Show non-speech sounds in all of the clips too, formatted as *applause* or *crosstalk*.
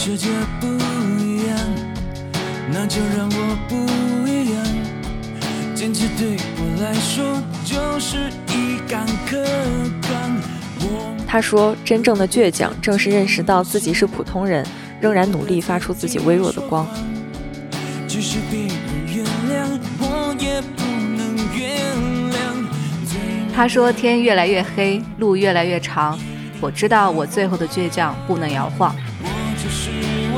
世界不一样，那就让我不一样。坚持对我来说就是一杆可刚。他说：“真正的倔强，正是认识到自己是普通人，仍然努力发出自己微弱的光。”即使别人原谅，我也不能原谅。他说：“天越来越黑，路越来越长，我知道我最后的倔强不能摇晃。”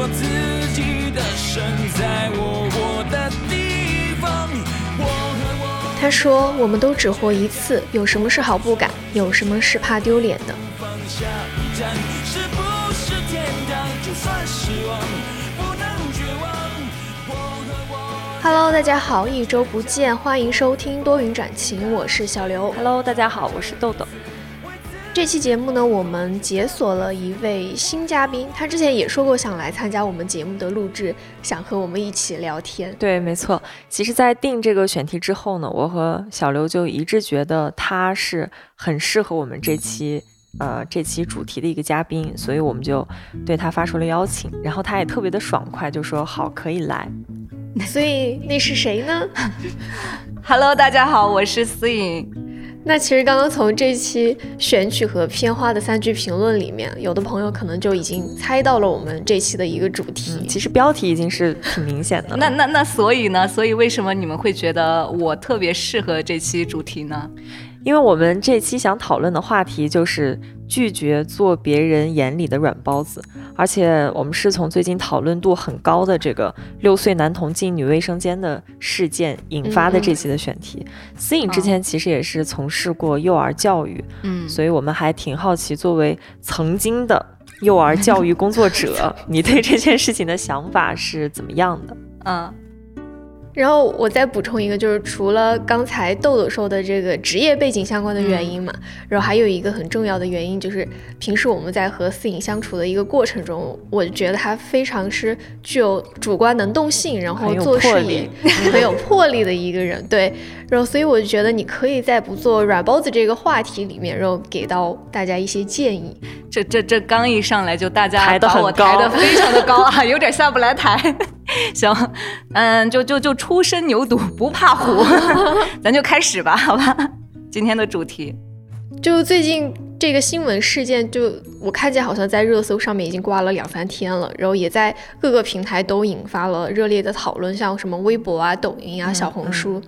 我自己的神，在我活的地方。我和我他说：“我们都只活一次，有什么是好不敢？有什么是怕丢脸的？”放下一站，是不是天堂？就算失望，不能绝望。我和我。Hello，大家好，一周不见，欢迎收听多云转晴，我是小刘。Hello，大家好，我是豆豆。这期节目呢，我们解锁了一位新嘉宾，他之前也说过想来参加我们节目的录制，想和我们一起聊天。对，没错。其实，在定这个选题之后呢，我和小刘就一致觉得他是很适合我们这期呃这期主题的一个嘉宾，所以我们就对他发出了邀请。然后他也特别的爽快，就说好可以来。*laughs* 所以那是谁呢？Hello，大家好，我是思颖。那其实刚刚从这期选曲和片花的三句评论里面，有的朋友可能就已经猜到了我们这期的一个主题。嗯其实标题已经是挺明显的了。那那那，所以呢？所以为什么你们会觉得我特别适合这期主题呢？因为我们这期想讨论的话题就是拒绝做别人眼里的软包子，而且我们是从最近讨论度很高的这个六岁男童进女卫生间的事件引发的这期的选题。思颖之前其实也是从事过幼儿教育，嗯，所以我们还挺好奇，作为曾经的幼儿教育工作者，*laughs* 你对这件事情的想法是怎么样的？嗯然后我再补充一个，就是除了刚才豆豆说的这个职业背景相关的原因嘛，然后还有一个很重要的原因，就是平时我们在和思颖相处的一个过程中，我觉得他非常是具有主观能动性，然后做事也很有魄力的一个人。对，然后所以我就觉得你可以在不做软包子这个话题里面，然后给到大家一些建议。这这这刚一上来就大家抬得把我很高抬得非常的高啊，有点下不来台。*laughs* 行，嗯，就就就初生牛犊不怕虎，*laughs* 咱就开始吧，好吧？今天的主题，就最近这个新闻事件，就我看见好像在热搜上面已经挂了两三天了，然后也在各个平台都引发了热烈的讨论，像什么微博啊、抖音啊、小红书。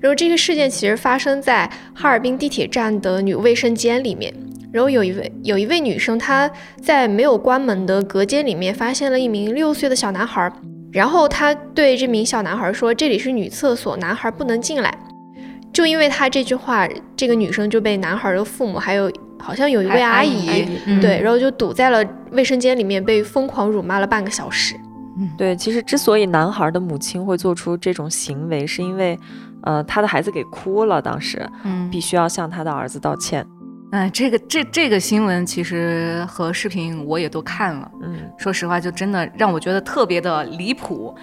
然后这个事件其实发生在哈尔滨地铁站的女卫生间里面。然后有一位有一位女生，她在没有关门的隔间里面发现了一名六岁的小男孩，然后他对这名小男孩说：“这里是女厕所，男孩不能进来。”就因为他这句话，这个女生就被男孩的父母还有好像有一位阿阿姨，姨嗯对，然后就堵在了卫生间里面，被疯狂辱骂了半个小时。对，其实之所以男孩的母亲会做出这种行为，是因为，呃，他的孩子给哭了，当时嗯必须要向他的儿子道歉。嗯，这个这这个新闻其实和视频我也都看了，嗯说实话，就真的让我觉得特别的离谱。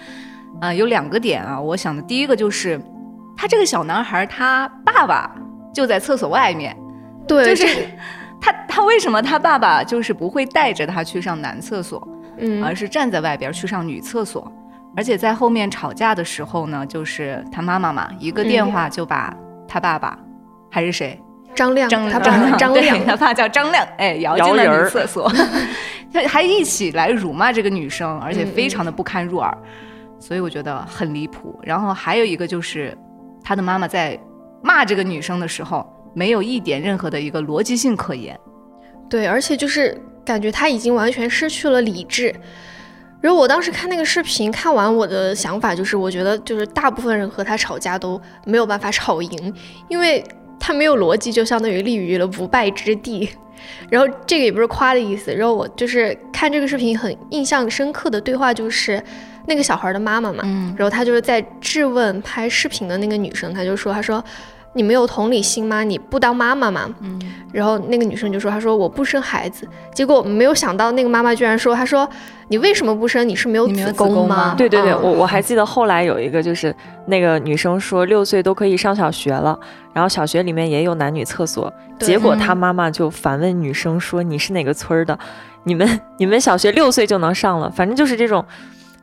啊、有两个点啊，我想的第一个就是，他这个小男孩他爸爸就在厕所外面，对，就是他他为什么他爸爸就是不会带着他去上男厕所，嗯而是站在外边去上女厕所？而且在后面吵架的时候呢，就是他妈妈嘛，一个电话就把他爸爸、还是谁张亮，张他爸张对亮，他爸叫张亮，哎，摇进了女厕所，*laughs* 他还一起来辱骂这个女生，而且非常的不堪入耳，所以我觉得很离谱。然后还有一个就是，他的妈妈在骂这个女生的时候，没有一点任何的一个逻辑性可言。对，而且就是感觉他已经完全失去了理智。然后我当时看那个视频，看完我的想法就是，我觉得就是大部分人和他吵架都没有办法吵赢，因为他没有逻辑，就相当于立于了不败之地。*laughs* 然后这个也不是夸的意思。然后我就是看这个视频很印象深刻的对话，就是那个小孩的妈妈嘛，嗯然后她就是在质问拍视频的那个女生，她就说，她说，你没有同理心吗？你不当妈妈吗？嗯，然后那个女生就说：“她说我不生孩子。”结果没有想到，那个妈妈居然说：“她说你为什么不生？你是没有子宫吗？”对对对，嗯我我还记得后来有一个就是那个女生说六岁都可以上小学了，然后小学里面也有男女厕所，结果嗯她妈妈就反问女生说：“你是哪个村儿的？你们你们小学六岁就能上了？”反正就是这种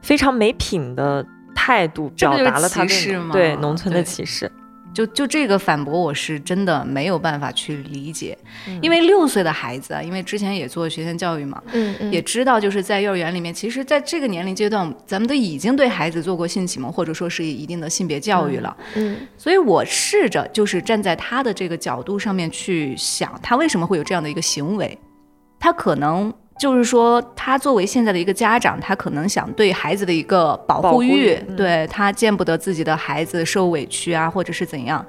非常没品的态度，表达了她对歧视吗对农村的歧视。就就这个反驳，我是真的没有办法去理解，嗯因为六岁的孩子啊，因为之前也做学前教育嘛，嗯嗯，也知道就是在幼儿园里面，其实在这个年龄阶段，咱们都已经对孩子做过性启蒙，或者说是一定的性别教育了。嗯所以我试着就是站在他的这个角度上面去想，他为什么会有这样的一个行为？他可能就是说，他作为现在的一个家长，他可能想对孩子的一个保保护护欲，对他见不得自己的孩子受委屈啊，或者是怎样。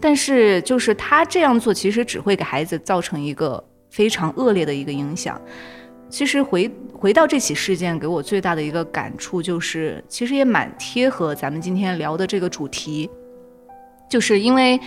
但是就是他这样做，其实只会给孩子造成一个非常恶劣的一个影响。其实回回到这起事件，给我最大的一个感触就是，其实也蛮贴合咱们今天聊的这个主题，就是因为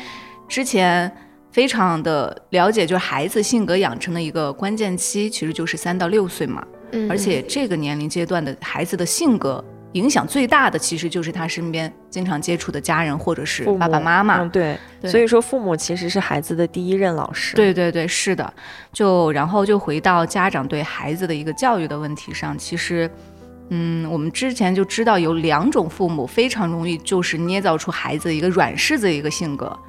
之前非常的了解，就是孩子性格养成的一个关键期，其实就是三到六岁嘛。嗯，而且这个年龄阶段的孩子的性格影响最大的，其实就是他身边经常接触的家人或者是爸爸妈妈。嗯，对，对所以说父母其实是孩子的第一任老师。，对对对，是的。就然后就回到家长对孩子的一个教育的问题上，其实。嗯，我们之前就知道有两种父母非常容易就是捏造出孩子一个软柿子的一个性格，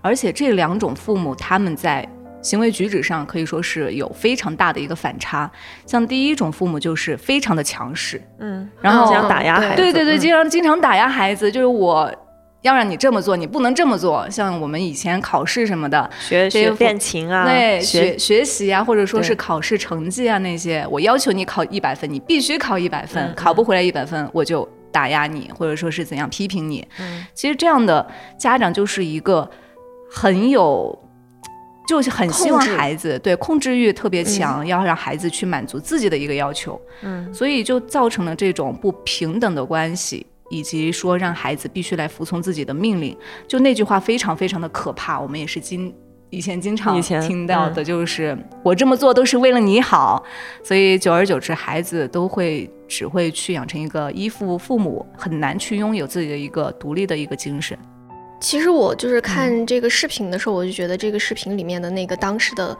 而且这两种父母他们在行为举止上可以说是有非常大的一个反差。像第一种父母就是非常的强势，嗯，然后经常打压孩子，对对对，嗯经常经常打压孩子，就是我要让你这么做，你不能这么做。像我们以前考试什么的，学学练琴啊，对学学学习啊，或者说是考试成绩啊那些，我要求你考一百分，你必须考一百分，嗯考不回来一百分我就打压你，或者说是怎样批评你。嗯其实这样的家长就是一个很有。就是很希望孩子对控制欲特别强，要让孩子去满足自己的一个要求。嗯所以就造成了这种不平等的关系，以及说让孩子必须来服从自己的命令。就那句话非常非常的可怕，我们也是经以前经常听到的，就是、我这么做都是为了你好。所以久而久之，孩子都会只会去养成一个依附父母，很难去拥有自己的一个独立的一个精神。其实我就是嗯看这个视频的时候，我就觉得这个视频里面的那个当时的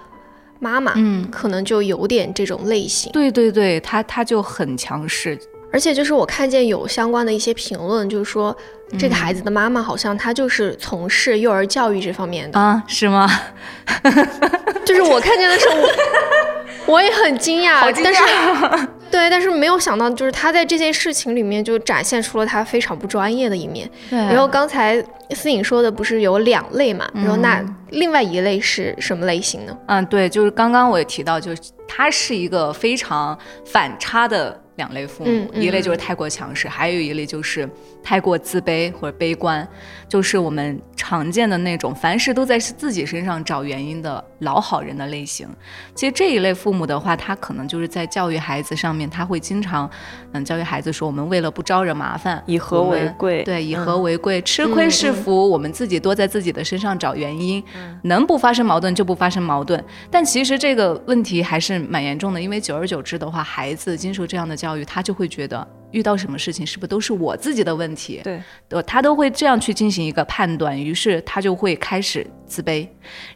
妈妈，嗯，可能就有点这种类型。对对对，她她就很强势，而且就是我看见有相关的一些评论，就是说这嗯个孩子的妈妈好像她就是从事幼儿教育这方面的，啊，是吗？*laughs* 就是我看见的时候，我我也很惊讶，但是！*laughs* 对，但是没有想到，就是他在这件事情里面就展现出了他非常不专业的一面。对然后刚才思颖说的不是有两类嘛，然后那嗯另外一类是什么类型呢？嗯，对，就是刚刚我也提到，就是他是一个非常反差的两类父母，一类就是太过强势，还有一类就是太过自卑或者悲观，就是我们常见的那种凡事都在自己身上找原因的老好人的类型。其实这一类父母的话，他可能就是在教育孩子上面，他会经常嗯教育孩子说，我们为了不招惹麻烦，以和为贵，对，以嗯和为贵，吃亏是福，我们自己多在自己的身上找原因，能不发生矛盾就不发生矛盾。但其实这个问题还是蛮严重的，因为久而久之的话，孩子经受这样的教育，他就会觉得遇到什么事情是不是都是我自己的问题，对，他都会这样去进行一个判断，于是他就会开始自卑，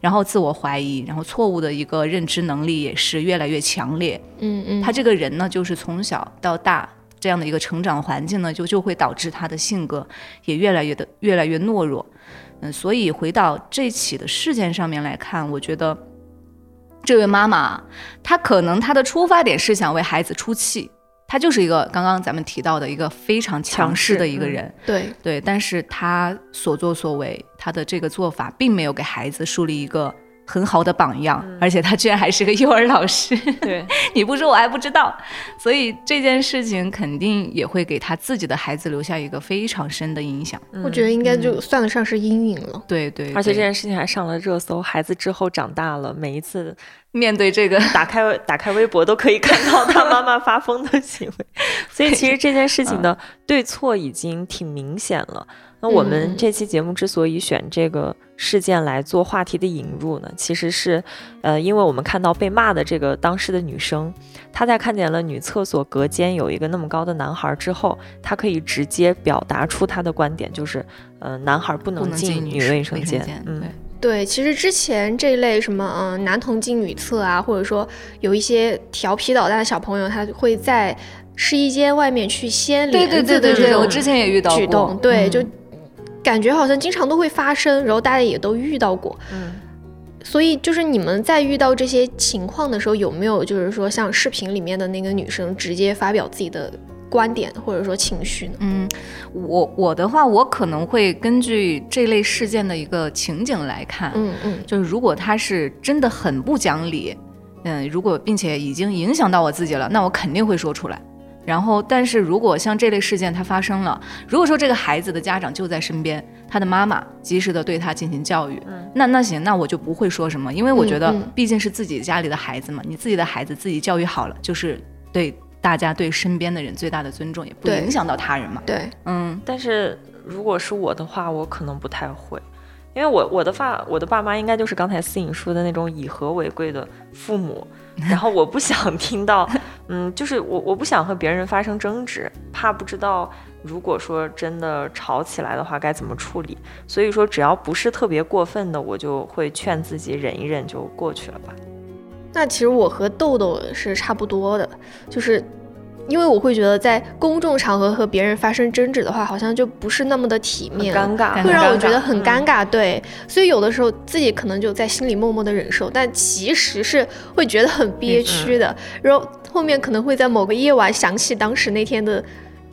然后自我怀疑，然后错误的一个认知能力也是越来越强烈。嗯嗯，他这个人呢，就是从小到大这样的一个成长环境呢，就就会导致他的性格也越来越的越来越懦弱。嗯，所以回到这起的事件上面来看，我觉得这位妈妈，她可能她的出发点是想为孩子出气，她就是一个刚刚咱们提到的一个非常强强势的一个人。对，对，但是他所作所为，他的这个做法并没有给孩子树立一个很好的榜样，而且他居然还是个幼儿老师。对，*laughs* 你不说我还不知道，所以这件事情肯定也会给他自己的孩子留下一个非常深的影响。我觉得应该就算得上是阴影了。对对而且这件事情还上了热搜，孩子之后长大了，每一次面对这个，打开打开微博都可以看到他妈妈发疯的行为，所以其实这件事情的 *laughs* 对错已经挺明显了。那我嗯。们这期节目之所以选这个事件来做话题的引入呢，其实是，呃，因为我们看到被骂的这个当事的女生，她在看见了女厕所隔间有一个那么高的男孩之后，她可以直接表达出她的观点，就是，呃，男孩不不能能进女卫生卫间。间，嗯。对，对，其实之前这类什么嗯、呃男童进女厕啊，或者说有一些调皮捣蛋的小朋友，他会在试衣间外面去掀对帘子对对对对，的这种我之前也遇到过举动，，对，嗯。就感觉好像经常都会发生，然后大家也都遇到过。嗯所以就是你们在遇到这些情况的时候，有没有就是说像视频里面的那个女生直接发表自己的观点或者说情绪呢？嗯，我我的话，我可能会根据这类事件的一个情景来看，嗯嗯就是如果他是真的很不讲理，嗯，如果并且已经影响到我自己了，那我肯定会说出来。然后，但是如果像这类事件它发生了，如果说这个孩子的家长就在身边，他的妈妈及时的对他进行教育，嗯。那那行，那我就不会说什么，因为我觉得毕竟是自己家里的孩子嘛，你自己的孩子自己教育好了，就是对大家对身边的人最大的尊重，也不对。影响到他人嘛。对，嗯，但是如果是我的话，我可能不太会，因为我我的爸我的爸妈应该就是刚才思颖说的那种以和为贵的父母，*laughs* 然后我不想听到，嗯，就是我我不想和别人发生争执，怕不知道如果说真的吵起来的话该怎么处理，所以说只要不是特别过分的，我就会劝自己忍一忍就过去了吧。那其实我和豆豆是差不多的，就是因为我会觉得在公众场合和别人发生争执的话，好像就不是那么的体面，尴尬，会让我觉得很嗯尴尬。对，所以有的时候自己可能就在心里默默的忍受，但其实是会觉得很憋屈的，然后后面可能会在某个夜晚想起当时那天的。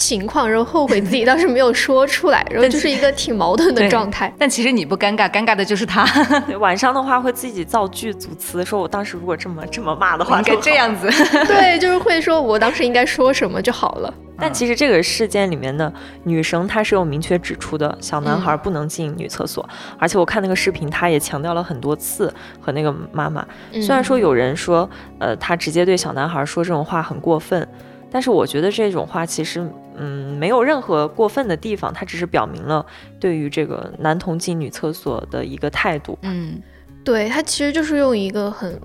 情况，然后后悔自己当时没有说出来，*laughs* 然后就是一个挺矛盾的状态。但其实你不尴尬，尴尬的就是他，*laughs* 晚上的话会自己造句组词，说我当时如果这么这么骂的话，应该这。样子。*laughs* 对，就是会说我当时应该说什么就好了。但其实这个事件里面的女生，她是有明确指出的，小男嗯孩不能进女厕所。而且我看那个视频，她也强调了很多次和那个妈妈。虽然说有人说，呃，她直接对小男孩说这种话很过分，但是我觉得这种话其实，嗯，没有任何过分的地方，它只是表明了对于这个男童进女厕所的一个态度。嗯对，他其实就是用一个很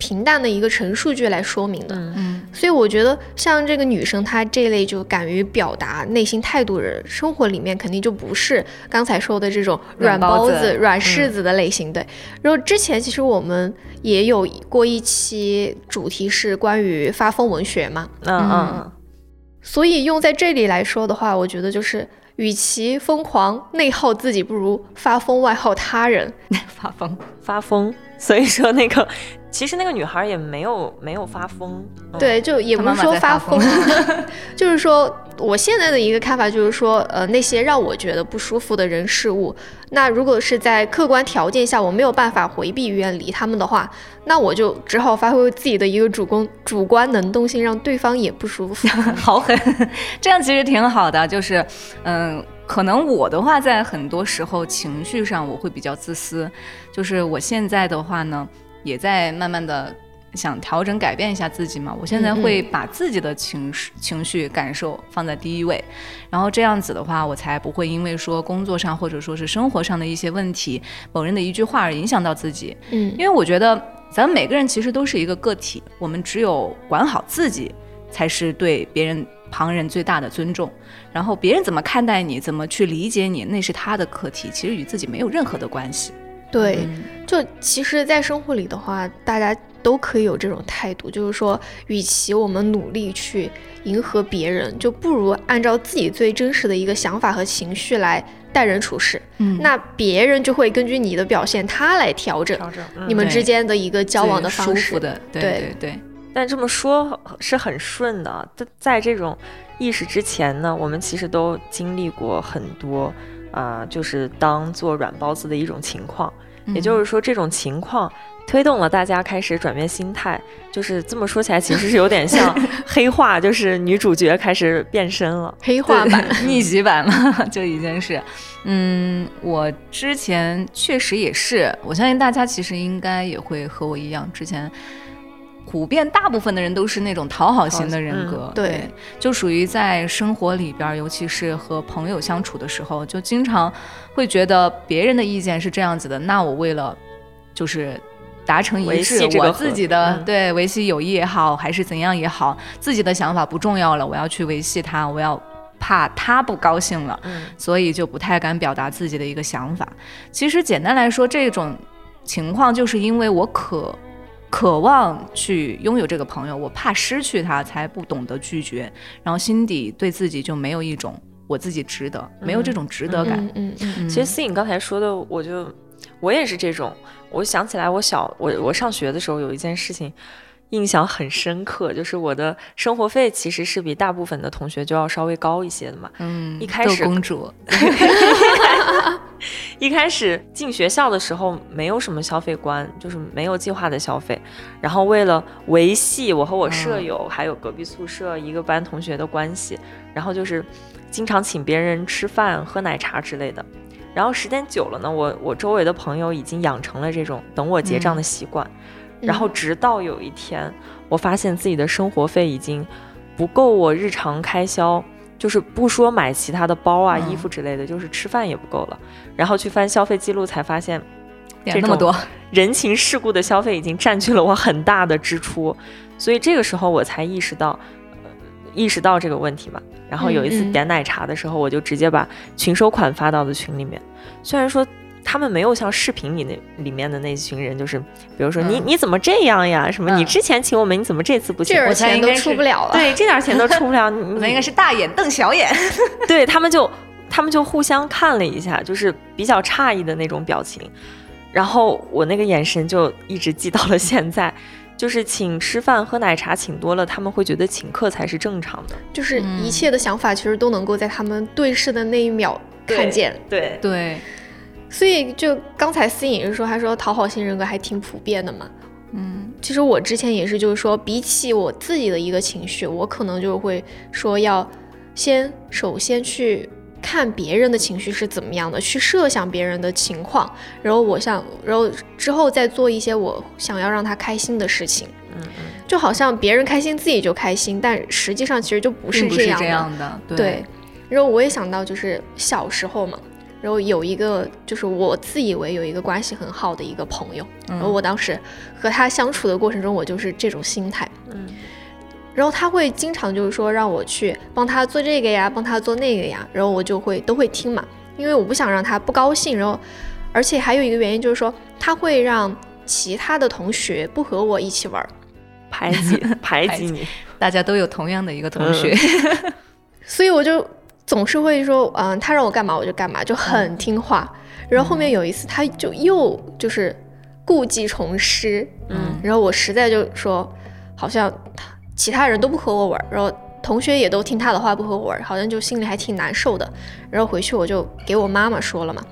平淡的一个陈述句来说明的。嗯嗯所以我觉得像这个女生，她这类就敢于表达内心态度的人，生活里面肯定就不是刚才说的这种软软包子包子、软柿子的类型。对，然后之前其实我们也有过一期主题是关于发疯文学嘛，嗯嗯嗯，所以用在这里来说的话，我觉得就是。与其疯狂内耗自己，不如发疯外耗他人。*laughs* 发疯。发疯。所以说那个，其实那个女孩也没有没有发疯。嗯对，就也不是说发疯，*laughs* 就是说我现在的一个看法就是说，呃，那些让我觉得不舒服的人事物，那如果是在客观条件下我没有办法回避远离他们的话，那我就只好发挥自己的一个主攻主观能动性，让对方也不舒服。*laughs* 好狠，这样其实挺好的。就是，嗯，可能我的话，在很多时候情绪上我会比较自私。就是我现在的话呢，也在慢慢的想调整、改变一下自己嘛。我现在会把自己的情绪、情绪感受放在第一位，然后这样子的话，我才不会因为说工作上或者说是生活上的一些问题，某人的一句话而影响到自己。嗯因为我觉得咱们每个人其实都是一个个体，我们只有管好自己，才是对别人、旁人最大的尊重。然后别人怎么看待你，怎么去理解你，那是他的课题，其实与自己没有任何的关系。对，嗯就其实，在生活里的话，大家都可以有这种态度，就是说，与其我们努力去迎合别人，就不如按照自己最真实的一个想法和情绪来待人处事。嗯那别人就会根据你的表现，他来调整调整。嗯你们之间的一个交往的方式。舒服的，对对对对，但这么说是很顺的。在在这种意识之前呢，我们其实都经历过很多，啊、就是当做软包子的一种情况。也嗯就是说，这种情况推动了大家开始转变心态。就是这么说起来，其实是有点像 *laughs* 黑化，就是女主角开始变身了。黑化版，*laughs* 逆袭版嘛，*laughs* 就已经是。嗯，我之前确实也是，我相信大家其实应该也会和我一样，之前普遍大部分的人都是那种讨好型的人格，嗯对，就属于在生活里边，尤其是和朋友相处的时候，就经常会觉得别人的意见是这样子的，那我为了就是。达成一致我自己的、嗯对维系友谊也好，还是怎样也好，自己的想法不重要了，我要去维系他，我要怕他不高兴了，嗯所以就不太敢表达自己的一个想法。其实简单来说，这种情况就是因为我渴渴望去拥有这个朋友，我怕失去他，才不懂得拒绝，然后心底对自己就没有一种我自己值得，没有这种值得感。嗯嗯嗯，嗯其实思颖刚才说的，我就我也是这种。我想起来，我小我我上学的时候有一件事情印象很深刻，就是我的生活费其实是比大部分的同学就要稍微高一些的嘛。嗯一开始公主，*laughs* *laughs* 一开始进学校的时候没有什么消费观，就是没有计划的消费。然后为了维系我和我舍友、还有隔壁宿舍一个班同学的关系，然后就是经常请别人吃饭、喝奶茶之类的。然后时间久了呢，我我周围的朋友已经养成了这种等我结账的习惯。然后直到有一天，我发现自己的生活费已经不够我日常开销，就是不说买其他的包啊、嗯衣服之类的，就是吃饭也不够了。然后去翻消费记录，才发现点那么多，*laughs* 人情世故的消费已经占据了我很大的支出，所以这个时候我才意识到，呃意识到这个问题嘛。然后有一次点奶茶的时候，我就直接把群收款发到了群里面。虽然说他们没有像视频里那里面的那群人，就是比如说你嗯你怎么这样呀？什么你嗯之前请我们，你怎么这次不请这我？点钱都出不了了。对，这点钱都出不了，*laughs* 你们应该是大眼瞪小眼。*laughs* 对他们就他们就互相看了一下，就是比较诧异的那种表情，然后我那个眼神就一直记到了现在。就是请吃饭喝奶茶请多了，他们会觉得请客才是正常的。就是嗯一切的想法其实都能够在他们对视的那一秒看见。对，对，所以就刚才思颖是说，她说讨好型人格还挺普遍的嘛。嗯其实我之前也是，就是说，比起我自己的一个情绪，我可能就会说要先首先去看别人的情绪是怎么样的，去设想别人的情况，然后我想，然后之后再做一些我想要让他开心的事情。嗯嗯，就好像别人开心自己就开心，但实际上其实就不是这这样的。样的，对对，然后我也想到，就是小时候嘛，然后有一个就是我自以为有一个关系很好的一个朋友，然后我当时和他相处的过程中，我就是这种心态。嗯，然后他会经常就是说让我去帮他做这个呀，帮他做那个呀，然后我就会都会听嘛，因为我不想让他不高兴。然后，而且还有一个原因就是说，他会让其他的同学不和我一起玩儿。排挤 *laughs* 排挤你，大家都有同样的一个同学，*laughs* *laughs* 所以我就总是会说，嗯，他让我干嘛我就干嘛，就很听话。然后后面有一次，他就又就是故技重施，嗯。然后我实在就说，好像他其他人都不和我玩儿，然后同学也都听他的话不和我玩儿，好像就心里还挺难受的。然后回去我就给我妈妈说了嘛，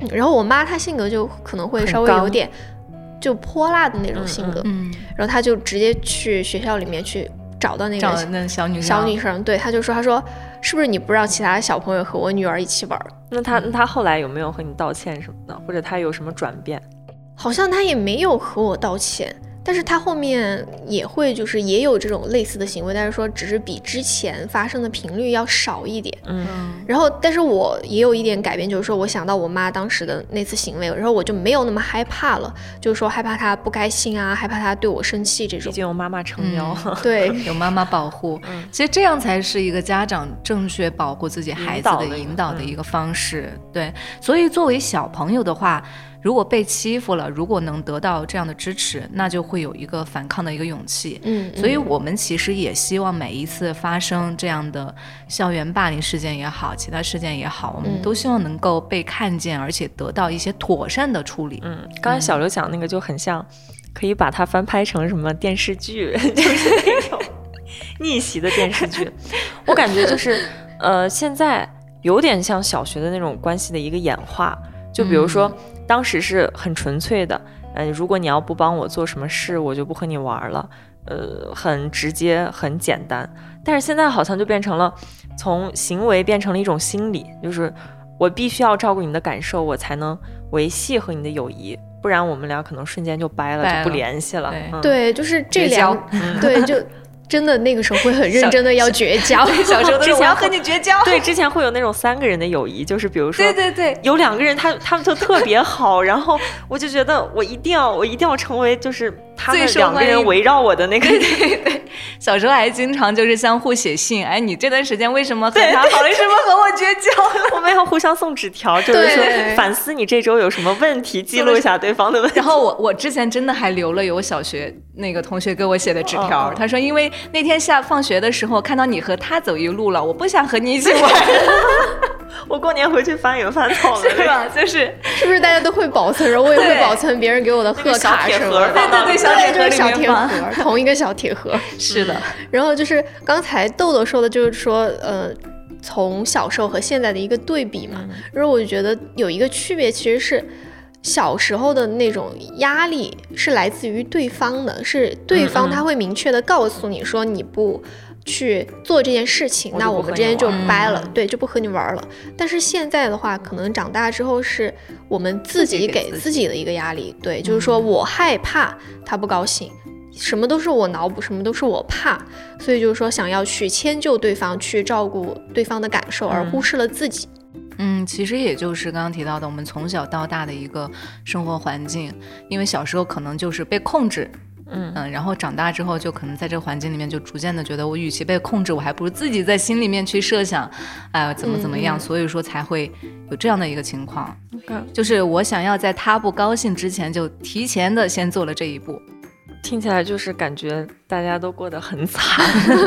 嗯然后我妈她性格就可能会稍微有点就泼辣的那种性格，嗯，然后她就直接去学校里面去找到那个小女生小女生，对，她就说，她说是不是你不让其他小朋友和我女儿一起玩？那他那他后来有没有和你道歉什么的，或者他有什么转变？好像他也没有和我道歉，但是他后面也会就是也有这种类似的行为，但是说只是比之前发生的频率要少一点。嗯嗯然后，但是我也有一点改变，就是说我想到我妈当时的那次行为，然后我就没有那么害怕了，就是说害怕她不开心啊，害怕她对我生气这种毕。竟有妈妈撑腰。对，*laughs* 有妈妈保护，嗯其实这样才是一个家长正确保护自己孩子的引导的一个方式。对，所以作为小朋友的话，如果被欺负了，如果能得到这样的支持，那就会有一个反抗的一个勇气。嗯，所以，嗯我们其实也希望每一次发生这样的校园霸凌事件也好，其他事件也好，我们嗯都希望能够被看见，而且得到一些妥善的处理。嗯，刚才小刘讲那个就很像，可以把它翻拍成什么电视剧，*laughs* 就是那种逆袭的电视剧。*laughs* 我感觉就是，呃，现在有点像小学的那种关系的一个演化。就比如说，当时是很纯粹的，呃，如果你要不帮我做什么事，我就不和你玩了，呃，很直接，很简单。但是现在好像就变成了，从行为变成了一种心理，就是我必须要照顾你的感受，我才能维系和你的友谊。不然我们俩可能瞬间就掰了，掰就不联系了。对嗯，对，就是这两，对，就 *laughs* 真的那个时候会很 *laughs* 认真的要绝交。小时候都之前和你绝交。对，之前会有那种三个人的友谊，就是比如说对对对，有两个人他他们就特别好，然后我就觉得我一定要我一定要成为就是他们两个人围绕我的那个对对对。*laughs* 小时候还经常就是相互写信，哎，你这段时间为什么和他好，为什么和我绝交了？*laughs* 我们要互相送纸条，就是说反思你这周有什么问题，记录一下对方的问题。然后我我之前真的还留了有我小学那个同学给我写的纸条，他说因为那天下放学的时候看到你和他走一路了，我不想和你一起玩，*laughs* 我过年回去翻也翻到了，*laughs* 是吧？就是是不是大家都会保存？然后我也会保存别人给我的贺卡什么的。铁盒对对对，小铁盒就是小铁盒，同一个小铁盒。是的，然后就是刚才豆豆说的，就是说，呃，从小时候和现在的一个对比嘛。然后我就觉得有一个区别，其实是小时候的那种压力是来自于对方的，是对方他会明确的告诉你说你不。去做这件事情，我那我们之间就掰了，嗯对，就不和你玩了。但是现在的话，可能长大之后是我们自己给自己的一个压力，对，就是说我害怕他不高兴，什么都是我脑补，什么都是我怕，所以就是说想要去迁就对方，去照顾对方的感受，而忽视了自己。嗯，其实也就是刚刚提到的，我们从小到大的一个生活环境，因为小时候可能就是被控制。嗯嗯，然后长大之后，就可能在这个环境里面，就逐渐的觉得，我与其被控制，我还不如自己在心里面去设想，哎、怎么怎么样，所以说才会有这样的一个情况，嗯就是我想要在他不高兴之前，就提前的先做了这一步。听起来就是感觉大家都过得很惨。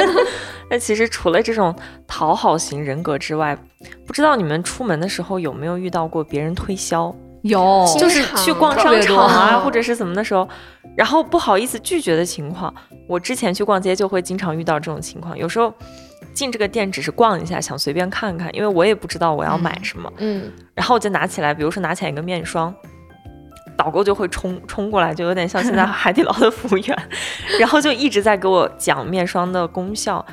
*laughs* 那其实除了这种讨好型人格之外，不知道你们出门的时候有没有遇到过别人推销？有就是去逛商场啊，哦或者是怎么的时候，然后不好意思拒绝的情况。我之前去逛街就会经常遇到这种情况，有时候进这个店只是逛一下，想随便看看，因为我也不知道我要买什么，嗯，然后我就拿起来，比如说拿起来一个面霜。导购就会冲冲过来，就有点像现在 *laughs* 海底捞的服务员，然后就一直在给我讲面霜的功效。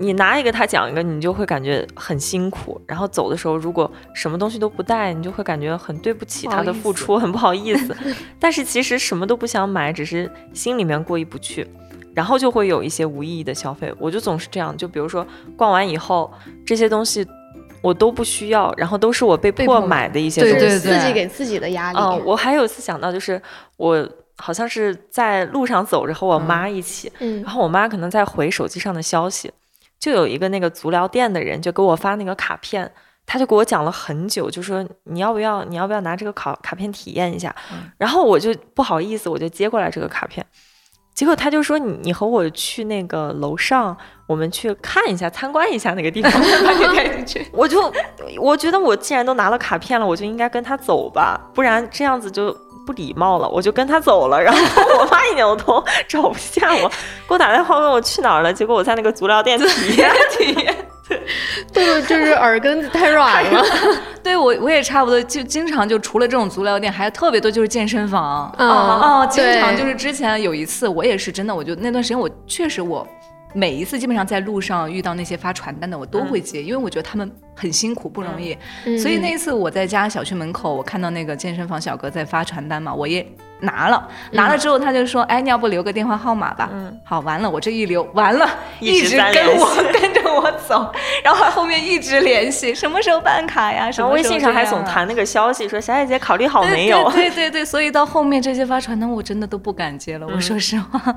你拿一个他讲一个，你就会感觉很辛苦。然后走的时候，如果什么东西都不带，你就会感觉很对不起他的付出，很不好意思。*laughs* 但是其实什么都不想买，只是心里面过意不去，然后就会有一些无意义的消费。我就总是这样，就比如说逛完以后，这些东西我都不需要，然后都是我被被迫迫买的一些东西。是自己给自己的压力。嗯，我还有一次想到，就是我好像是在路上走着和我妈一起，嗯然后我妈可能在回手机上的消息，就有一个那个足疗店的人就给我发那个卡片。他就给我讲了很久，就说你要不要，你要不要拿这个卡卡片体验一下？然后我就不好意思，我就接过来这个卡片。结果他就说你你和我去那个楼上，我们去看一下、参观一下那个地方，把你带进去。*laughs* 我就我觉得我既然都拿了卡片了，我就应该跟他走吧，不然这样子就不礼貌了。我就跟他走了，然后我妈一扭头找不见我，给我打电话问我去哪儿了。结果我在那个足疗店体验体验。*laughs* 豆豆 *laughs* 就是耳根子太软了。*laughs* 对我我也差不多，就经常就除了这种足疗店，还有特别多就是健身房。嗯哦，经常就是之前有一次，我也是真的，我就那段时间我确实我每一次基本上在路上遇到那些发传单的，我都会接，因为我觉得他们很辛苦不容易。嗯所以那一次我在家小区门口，我看到那个健身房小哥在发传单嘛，我也拿了，拿了之后他就说，哎，你要不留个电话号码吧？嗯好，完了，我这一留，完了，*laughs* 一直直跟我 *laughs* 跟着我走，然后后面一直联系，什么时候办卡呀？什么微信上还总弹那个消息，说小姐姐考虑好没有？对对对对，所以到后面这些发传单，我真的都不敢接了。我说实话，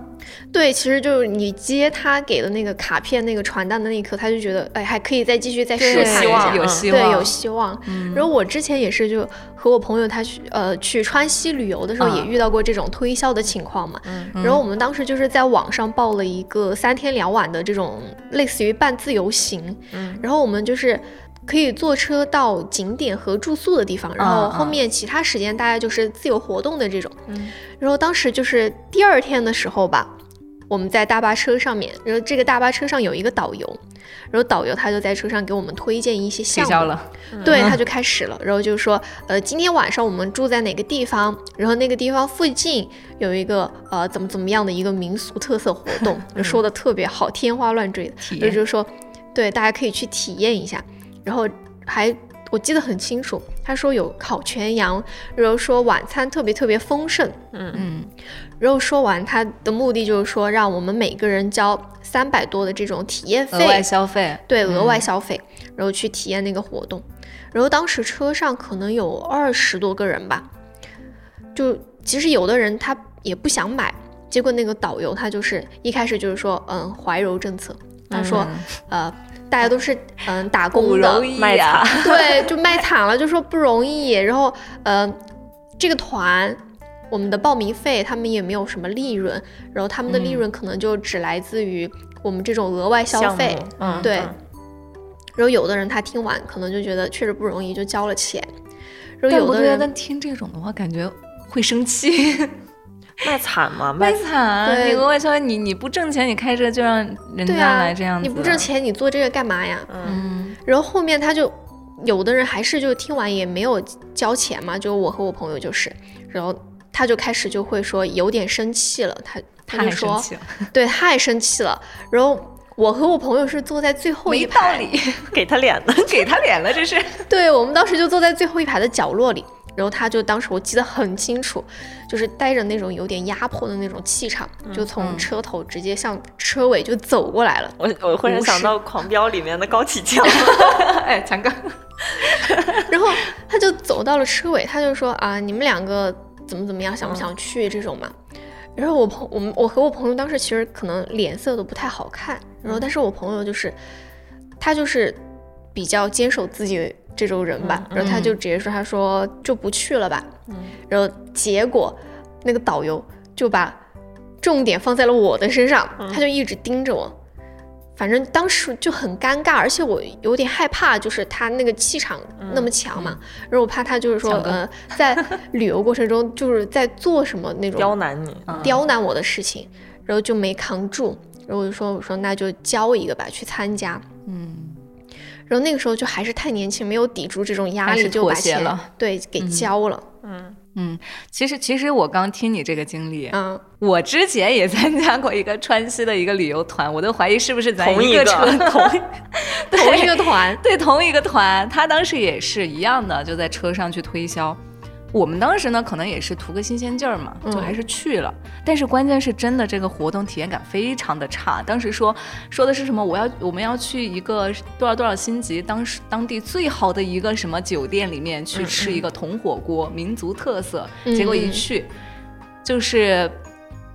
对，其实就是你接他给的那个卡片、那个传单的那一刻，他就觉得哎，还可以再继续再试探一下，嗯有希望，对，有希望。然后我之前也是就和我朋友他去呃去川西旅游的时候，也嗯遇到过这种推销的情况嘛。嗯然后我们当时就是在网上报了一个三天两晚的这种类似于半自由行，嗯然后我们就是。可以坐车到景点和住宿的地方，然后嗯后面其他时间大概就是自由活动的这种。嗯然后当时就是第二天的时候吧，我们在大巴车上面，然后这个大巴车上有一个导游，然后导游他就在车上给我们推荐一些项目，了。对，他就开始了，然后就说，呃，今天晚上我们住在哪个地方，然后那个地方附近有一个呃怎么怎么样的一个民俗特色活动，就 *laughs* 说的特别好，天花乱坠的，体验然后就说，对，大家可以去体验一下，然后还。我记得很清楚，他说有烤全羊，然后说晚餐特别特别丰盛，嗯。嗯。然后说完他的目的就是说让我们每个人交三百多的这种体验额外费，消费，对，额外消费，然后去体验那个活动。然后当时车上可能有二十多个人吧，就其实有的人他也不想买，结果那个导游他就是一开始就是说，嗯，怀柔政策，他说，呃，大家都是嗯打工的容，*laughs* 易卖呀、惨对，就卖惨了，就说不容易。然后，呃，这个团我们的报名费他们也没有什么利润，然后他们的利润可能就只来自于我们这种额外消费。嗯，对嗯然后有的人他听完可能就觉得确实不容易，就交了钱。然后有的人但听这种的话，感觉会生气，*laughs* 卖惨嘛，卖卖惨。对你额外消费，你你不挣钱，你开车就让人家来这样子，你不挣，钱，你做这个干嘛呀？嗯然后后面他就有的人还是就听完也没有交钱嘛，就我和我朋友就是，然后他就开始就会说有点生气了，他他就说对太生气了，然后我和我朋友是坐在最后一排没道排，理，*laughs* 给他脸了，给他脸了，这是。对我们当时就坐在最后一排的角落里，然后他就当时我记得很清楚，就是带着那种有点压迫的那种气场，就从嗯车头直接向车尾就走过来了。我我忽然想到《狂飙》里面的高启强，*laughs* 哎，强哥，*laughs* 然后他就走到了车尾，他就说啊，你们两个怎么怎么样，想不想去这种嘛？然后我朋我们我和我朋友当时其实可能脸色都不太好看，然后但是我朋友就是他就是比较坚守自己的这种人吧，然后他就直接说他说就不去了吧，然后结果那个导游就把重点放在了我的身上，他就一直盯着我。反正当时就很尴尬，而且我有点害怕，就是他那个气场那么强嘛，然后我怕他就是说，呃，在旅游过程中就是在做什么那种刁难你，刁难我的事情，然后就没扛住，然后我就说，我说那就交一个吧，去参加。嗯，然后那个时候就还是太年轻，没有抵住这种压力，就把钱协了对给交了。嗯，嗯，其实其实我刚听你这个经历，嗯，我之前也参加过一个川西的一个旅游团，我都怀疑是不是咱同一个个车 *laughs* 同同一个团，对同一个团，他当时也是一样的，就在车上去推销。我们当时呢，可能也是图个新鲜劲儿嘛，就还是去了。但是关键是真的这个活动体验感非常的差。当时说说的是什么？我要我们要去一个多少多少星级，当时当地最好的一个什么酒店里面去吃一个铜火锅，民族特色。结果一去就是。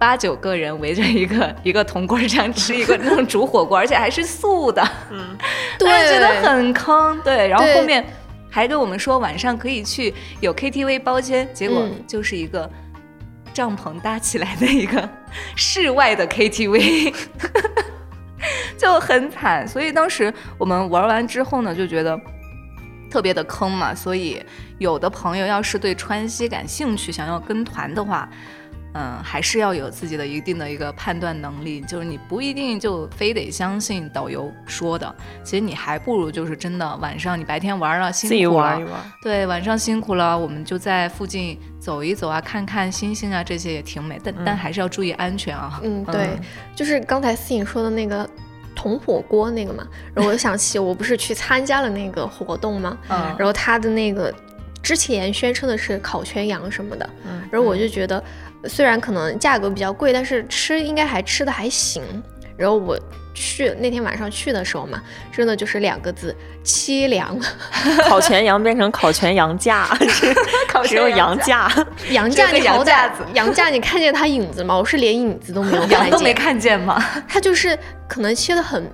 八九个人围着一个一个铜锅这样吃一个那种煮火锅，而且还是素的，嗯 *laughs* 对，觉得很坑，对。然后后面还跟我们说晚上可以去有 KTV 包间，结果嗯就是一个帐篷搭起来的一个室外的 KTV，*laughs* 就很惨。所以当时我们玩完之后呢，就觉得。特别的坑嘛，所以有的朋友要是对川西感兴趣，想要跟团的话，嗯，还是要有自己的一定的一个判断能力，就是你不一定就非得相信导游说的，其实你还不如就是真的晚上你白天玩了辛自己苦了，玩一玩，对，晚上辛苦了，我们就在附近走一走啊，看看星星啊，这些也挺美，但、但还是要注意安全啊。嗯，对，就是刚才思颖说的那个铜火锅那个嘛，然后我就想起我不是去参加了那个活动吗？嗯。然后他的那个之前宣称的是烤全羊什么的，嗯然后我就觉得虽然可能价格比较贵，但是吃应该还吃的还行。然后我去那天晚上去的时候嘛，真的就是两个字凄凉，*laughs* 烤全羊变成烤全羊架，烤只有羊架，羊架这个你好歹羊架子羊架你看见它影子吗？我是连影子都没有 *laughs* 羊都没看见，吗？*laughs* 它就是可能切的很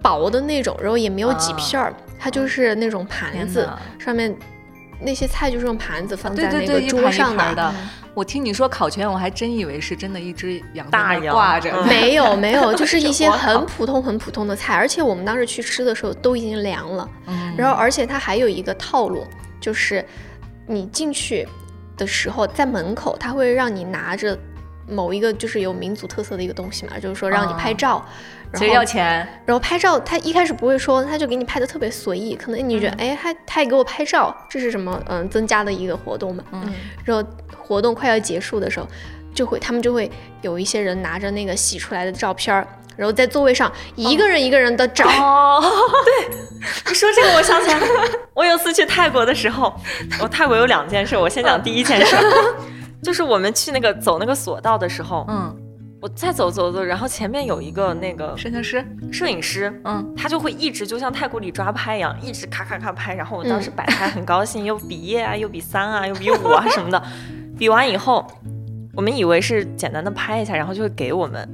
薄的那种，然后也没有几啊片儿，它就是那种盘子上面那些菜就是用盘子放在那个桌上盘的。我听你说烤全，我还真以为是真的一只羊大羊挂着。嗯 *laughs* 没有 *laughs* 没有，就是一些很普通很普通的菜，而且我们当时去吃的时候都已经凉了，嗯然后而且它还有一个套路，就是你进去的时候在门口，它会让你拿着某一个就是有民族特色的一个东西嘛，就是说让你拍啊照，然其实后要钱，然后拍照，他一开始不会说，他就给你拍的特别随意，可能你觉得，哎，他他也给我拍照，这是什么？嗯，增加的一个活动嘛。嗯，然后活动快要结束的时候，就会他们就会有一些人拿着那个洗出来的照片儿，然后在座位上一个人一个人的找。哦，*laughs* 对，你说这个我想起来，我有次去泰国的时候，我泰国有两件事，我先讲第一件事，就是我们去那个走那个索道的时候，嗯，我再走走走，然后前面有一个那个摄像师，摄影师，嗯，他就会一直就像太古里抓拍一样，一直咔咔咔拍，然后我当时嗯摆拍很高兴，又比耶啊，又比三啊，又比五啊什么的，比完以后，我们以为是简单的拍一下，然后就会给我们。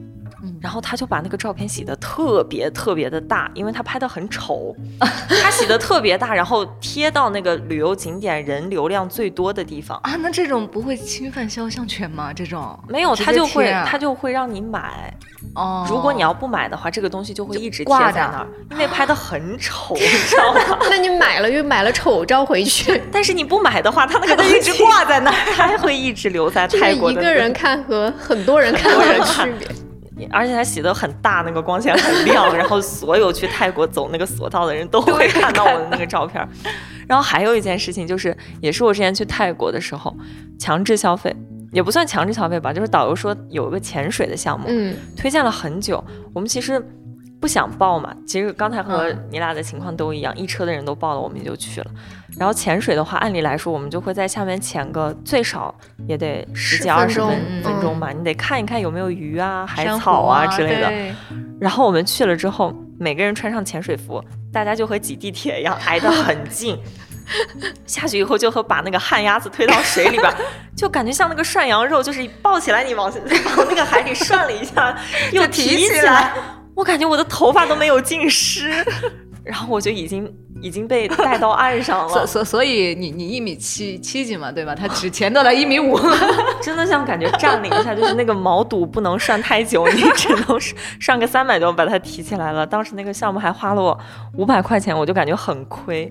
嗯然后他就把那个照片洗得特别特别的大，因为他拍的很丑，*laughs* 他洗得特别大，然后贴到那个旅游景点人流量最多的地方。啊，那这种不会侵犯肖像权吗？这种没有，他就会他就会让你买。哦，如果你要不买的话，这个东西就会一直贴挂在那儿，因为拍的很丑，*laughs* 你知道吗？那你买了又买了丑照回去，但是你不买的话，他那个它就一直挂在那儿。它还会一直留在泰国的一个人看和很多人看的区别。而且它洗的很大，那个光线很亮，然后所有去泰国走那个索道的人都会看到我的那个照片儿。然后还有一件事情就是，也是我之前去泰国的时候强制消费，也不算强制消费吧，就是导游说有一个潜水的项目，嗯，推荐了很久，我们其实不想报嘛。其实刚才和嗯你俩的情况都一样，一车的人都报了，我们就去了。然后潜水的话，按理来说，我们就会在下面潜个最少也得十几二十分分钟吧，你得看一看有没有鱼啊、海草啊啊之类的。对然后我们去了之后，每个人穿上潜水服，大家就和挤地铁一样挨得很近。*laughs* 下去以后就和把那个旱鸭子推到水里边，*laughs* 就感觉像那个涮羊肉，就是抱起来你往 *laughs* 往那个海里涮了一下，又提提起来，我感觉我的头发都没有浸湿，*laughs* 然后我就已经已经被带到岸上了，*laughs* 所所所以你你一米七七几嘛，对吧？他只潜到了一米五。*laughs* 真的像感觉占领一下，就是那个毛肚不能涮太久，你只能涮个三百多把它提起来了。当时那个项目还花了我五百块钱，我就感觉很亏，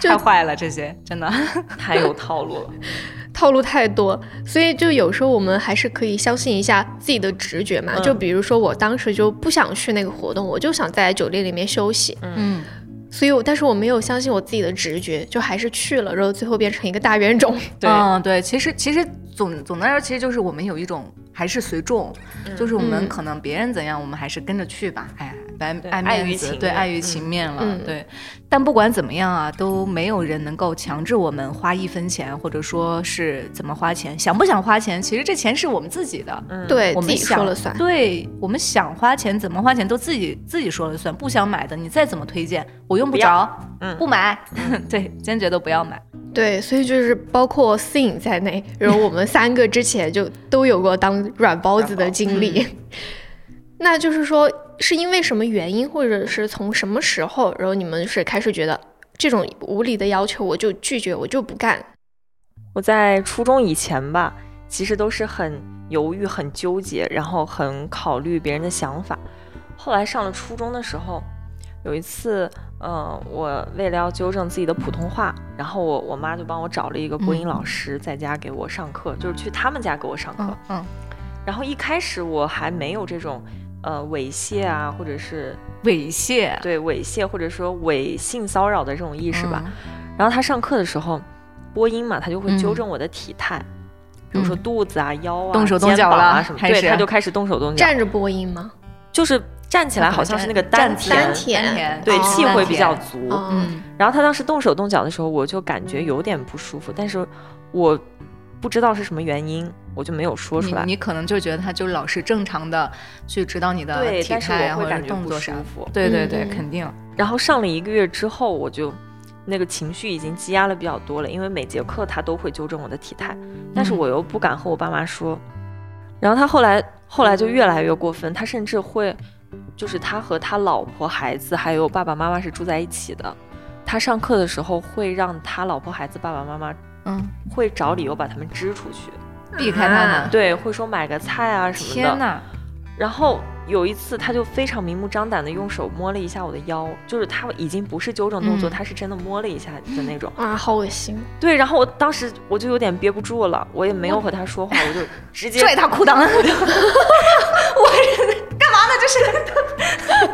太坏了，这些真的。太有套路了。套路太多，所以就有时候我们还是可以相信一下自己的直觉嘛。嗯就比如说我当时就不想去那个活动，我就想在酒店里面休息，嗯，所以我但是我没有相信我自己的直觉，就还是去了，然后最后变成一个大冤种。对，嗯，对，其实其实总总的来说，其实就是我们有一种还是随众，就是我们嗯可能别人怎样，我们还是跟着去吧。哎，爱对爱面子，对，爱于情面了，嗯对。但不管怎么样啊，都没有人能够强制我们花一分钱，或者说是怎么花钱，想不想花钱，其实这钱是我们自己的。嗯，对自己我们想说了算。对我们想花钱怎么花钱都自己自己说了算，不想买的你再怎么推荐，我用不着，嗯不买，*laughs* 对，坚决都不要买。对，所以就是包括思颖在内，然后我们三个之前就都有过当软包子的经历。*laughs* 那就是说，是因为什么原因，或者是从什么时候，然后你们是开始觉得这种无理的要求我就拒绝，我就不干？我在初中以前吧，其实都是很犹豫、很纠结，然后很考虑别人的想法。后来上了初中的时候，有一次，嗯、我为了要纠正自己的普通话，然后我我妈就帮我找了一个播音老师在家给我上课，就是去他们家给我上课。嗯嗯，然后一开始我还没有这种呃猥亵啊，或者是猥亵对猥亵或者说伪性骚扰的这种意识吧。嗯然后他上课的时候，播音嘛，他就会纠嗯正我的体态，比如说嗯肚子啊、腰啊、动手动肩脚了膀啊什么，对，他就开始动手动脚，站着播音吗？就是站起来好像是那个丹田，丹田对，哦气会比较足。哦嗯然后他当时动手动脚的时候，我就感觉有点不舒服，但是我不知道是什么原因，我就没有说出来。你你可能就觉得他就老是正常的去指导你的对，体但是态啊或者我会感觉动作舒。服。对对对，肯定。然后上了一个月之后，我就那个情绪已经积压了比较多了，因为每节课他都会纠正我的体态，但是嗯我又不敢和我爸妈说。然后他后来后来就越来越过分，他甚至会，就是他和他老婆、孩子还有爸爸妈妈是住在一起的，他上课的时候会让他老婆、孩子、爸爸妈妈嗯，会找理由把他们支出去，避开他们。对，会说买个菜啊什么的。天哪！然后有一次，他就非常明目张胆的用手摸了一下我的腰，就是他已经不是纠正动作，嗯他是真的摸了一下的那种。啊，好恶心！对，然后我当时我就有点憋不住了，我也没有和他说话，我就直接拽他裤裆，*laughs* 我就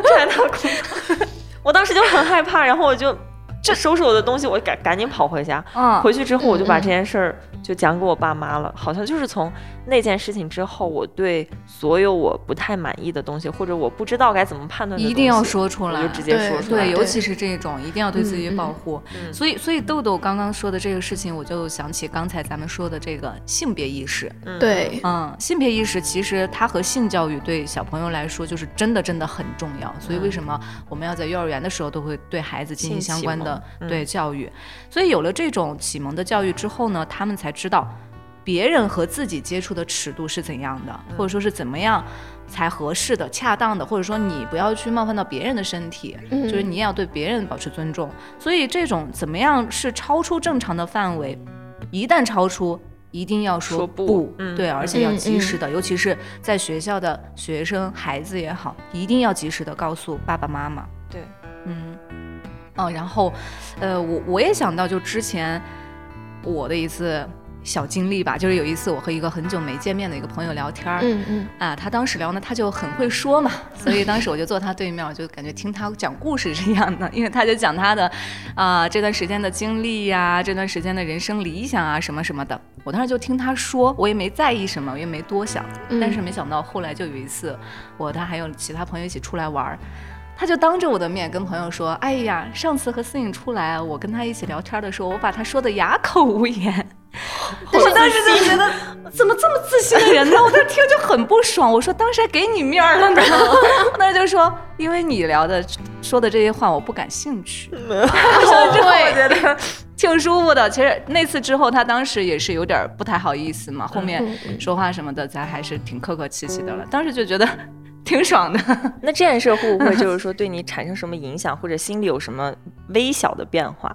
拽他裤裆。我当时就很害怕，然后我就就收拾我的东西，我赶赶紧跑回家。嗯，回去之后，我就把这件事儿就讲给我爸妈了。好像就是从那件事情之后，我对所有我不太满意的东西，或者我不知道该怎么判断的东西，一定要说出来，直接说出来。对，尤其是这种，一定要对自己保护。嗯所以，所以豆豆刚刚说的这个事情，我就想起刚才咱们说的这个性别意识。嗯，对，嗯，性别意识其实它和性教育对小朋友来说就是真的真的很重要。所以为什么我们要在幼儿园的时候都会对孩子进行相关的对教育？所以有了这种启蒙的教育之后呢，他们才知道别人和自己接触的尺度是怎样的，或者说是怎么样。才合适的、恰当的，或者说你不要去冒犯到别人的身体，嗯就是你也要对别人保持尊重。所以这种怎么样是超出正常的范围，一旦超出，一定要说说不嗯对，而且要及时的，尤其是在学校的学生、孩子也好，一定要及时的告诉爸爸妈妈。对，嗯，哦，然后，呃，我我也想到，就之前我的一次小经历吧，就是有一次我和一个很久没见面的一个朋友聊天儿，嗯嗯啊，他当时聊呢，他就很会说嘛，*laughs* 所以当时我就坐他对面，我就感觉听他讲故事是一样的，*laughs* 因为他就讲他的啊、这段时间的经历呀、这段时间的人生理想啊什么什么的。我当时就听他说，我也没在意什么，我也没多想。嗯但是没想到后来就有一次，我他还有其他朋友一起出来玩儿。他就当着我的面跟朋友说：“哎呀，上次和思颖出来，我跟他一起聊天的时候，我把他说的哑口无言。*laughs* 但是当时就觉得怎么这么自信的人呢？*laughs* 我当时听就很不爽。我说当时还给你面儿了呢，我当时就说因为你聊的说的这些话我不感兴趣。说了之后我觉得挺舒服的。其实那次之后，他当时也是有点不太好意思嘛，后面说话什么的咱还是挺客客气气的了。当时就觉得 *laughs* 挺爽的。那这件事会不会就是说对你产生什么影响，或者心里有什么微小的变化？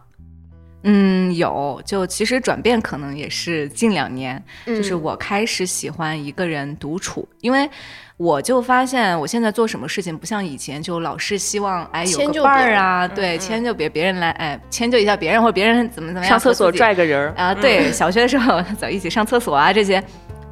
嗯，有，就其实转变可能也是近两年，嗯。就是我开始喜欢一个人独处，因为我就发现我现在做什么事情不像以前就老是希望哎有个伴儿啊，对，迁就别别人来哎迁就一下别人或者别人怎么怎么样，上厕所拽个人儿，啊，对，小学的时候 *laughs* 走一起上厕所啊这些。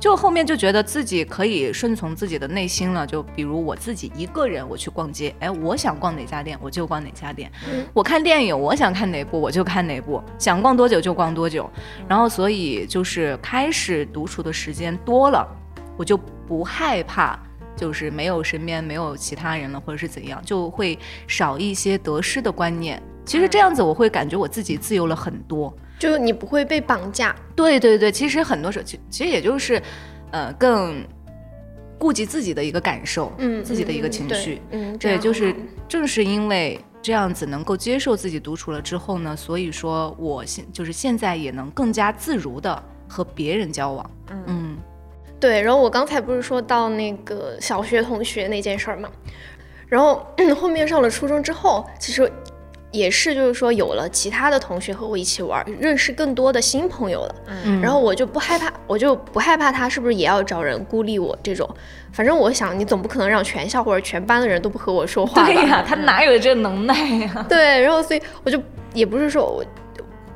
就后面就觉得自己可以顺从自己的内心了，就比如我自己一个人我去逛街，哎，我想逛哪家店我就逛哪家店，嗯我看电影我想看哪部我就看哪部，想逛多久就逛多久，然后所以就是开始独处的时间多了，我就不害怕。就是没有身边没有其他人了，或者是怎样，就会少一些得失的观念。其实这样子，我会感觉我自己自由了很多。就是你不会被绑架，对对对，其实很多时候，其其实也就是，呃，更顾及自己的一个感受，嗯，自己的一个情绪。嗯，这对，就是正是因为这样子能够接受自己独处了之后呢，所以说我现就是现在也能更加自如的和别人交往。嗯嗯对，然后我刚才不是说到那个小学同学那件事儿嘛，然后 *clears throat* 后面上了初中之后，其实也是就是说有了其他的同学和我一起玩，认识更多的新朋友了，嗯，然后我就不害怕，我就不害怕他是不是也要找人孤立我这种，反正我想你总不可能让全校或者全班的人都不和我说话吧？对呀、他哪有这能耐呀、对，然后所以我就也不是说我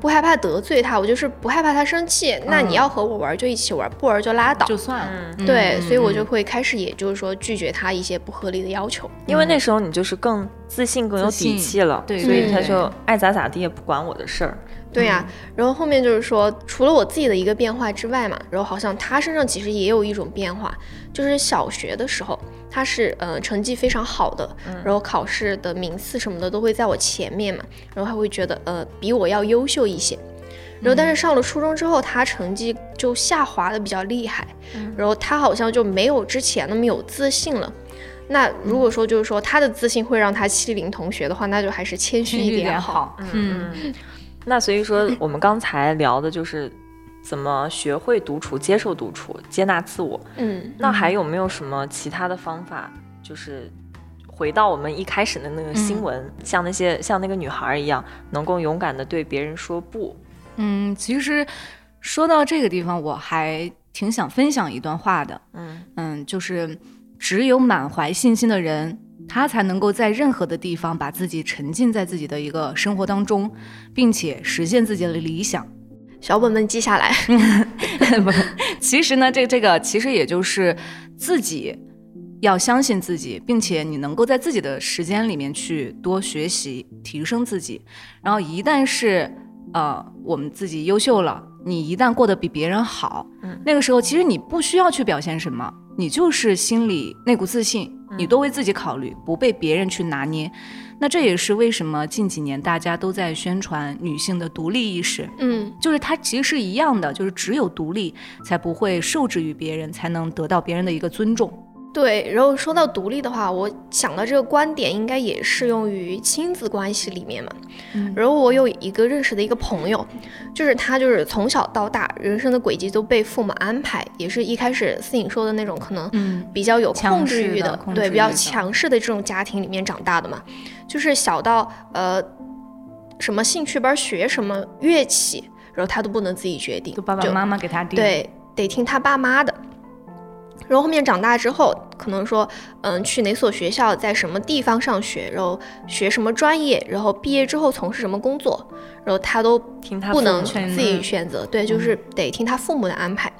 不害怕得罪他，我就是不害怕他生气。那你要和我玩就一起玩，不玩就拉倒。就算了。嗯对，嗯所以我就嗯会开始，也就是说拒绝他一些不合理的要求。因为那时候你就是更自信、更有底气了，对所以他就爱咋咋地，也不管我的事儿。对呀、然后后面就是说，除了我自己的一个变化之外嘛，然后好像他身上其实也有一种变化，就是小学的时候，他是呃成绩非常好的，然后考试的名次什么的都会在我前面嘛，然后他会觉得呃比我要优秀一些。然后，但是上了初中之后，他成绩就下滑的比较厉害，然后他好像就没有之前那么有自信了。那如果说就是说他的自信会让他欺凌同学的话，那就还是谦虚一一点好。嗯，*laughs* 那所以说我们刚才聊的就是怎么学会独处、接受独处、接纳自我。嗯，那还有没有什么其他的方法？就是回到我们一开始的那个新闻，像那些像那个女孩一样，能够勇敢的对别人说不。嗯，其实说到这个地方，我还挺想分享一段话的。嗯嗯，就是只有满怀信心的人，他才能够在任何的地方把自己沉浸在自己的一个生活当中，并且实现自己的理想。小本本记下来。不，*laughs* 其实呢，这这个其实也就是自己要相信自己，并且你能够在自己的时间里面去多学习，提升自己。然后一旦是呃我们自己优秀了，你一旦过得比别人好，嗯那个时候其实你不需要去表现什么，你就是心里那股自信，嗯你多为自己考虑，不被别人去拿捏。那这也是为什么近几年大家都在宣传女性的独立意识，嗯就是它其实是一样的，就是只有独立才不会受制于别人，才能得到别人的一个尊重。对，然后说到独立的话，我想到这个观点应该也适用于亲子关系里面嘛。嗯然后我有一个认识的一个朋友，就是他就是从小到大人生的轨迹都被父母安排，也是一开始思颖说的那种可能嗯比较有控制欲的，对，比较强势的这种家庭里面长大的嘛。就是小到呃什么兴趣班学什么乐器，然后他都不能自己决定，就爸爸妈妈给他定。，对，得听他爸妈的。然后后面长大之后，可能说，嗯，去哪所学校，在什么地方上学，然后学什么专业，然后毕业之后从事什么工作，然后他都不能自己选择，对，就是得听他父母的安排。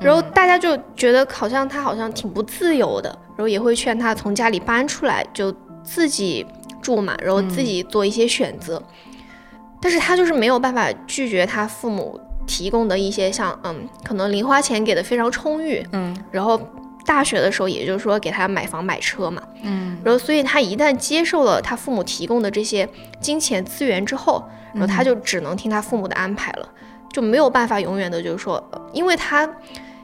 然后大家就觉得好像他好像挺不自由的，然后也会劝他从家里搬出来，就自己住嘛，然后自己做一些选择。但是他就是没有办法拒绝他父母提供的一些像嗯，可能零花钱给的非常充裕，嗯。然后大学的时候也就是说给他买房买车嘛，嗯。然后所以他一旦接受了他父母提供的这些金钱资源之后，然后他就只能听他父母的安排了，就没有办法永远的就是说，呃因为他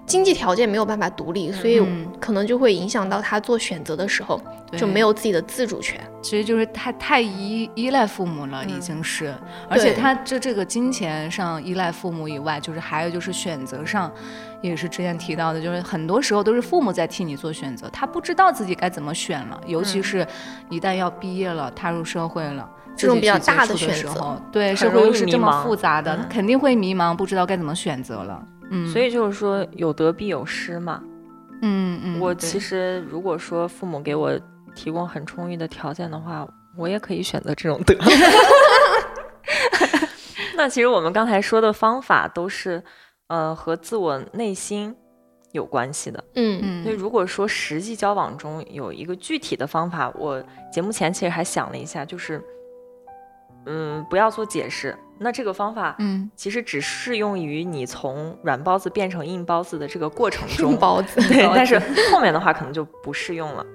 经济条件没有办法独立，所以嗯。可能就会影响到他做选择的时候对。就没有自己的自主权。其实就是太太依依赖父母了，已经是，而且他这这个金钱上依赖父母以外，就是还有就是选择上，也是之前提到的，就是很多时候都是父母在替你做选择，他不知道自己该怎么选了，尤其是一旦要毕业了，踏入社会了。这种比较大的选择，对社会又是这么复杂的，嗯。肯定会迷茫，不知道该怎么选择了。嗯，所以就是说有得必有失嘛。嗯嗯，我其实如果说父母给我提供很充裕的条件的话，我也可以选择这种得。*laughs* 那其实我们刚才说的方法都是，呃，和自我内心有关系的。嗯所以嗯如果说实际交往中有一个具体的方法，我节目前其实还想了一下，就是，嗯，不要做解释。那这个方法，嗯其实只适用于你从软包子变成硬包子的这个过程中。包子。对，但是后面的话可能就不适用了。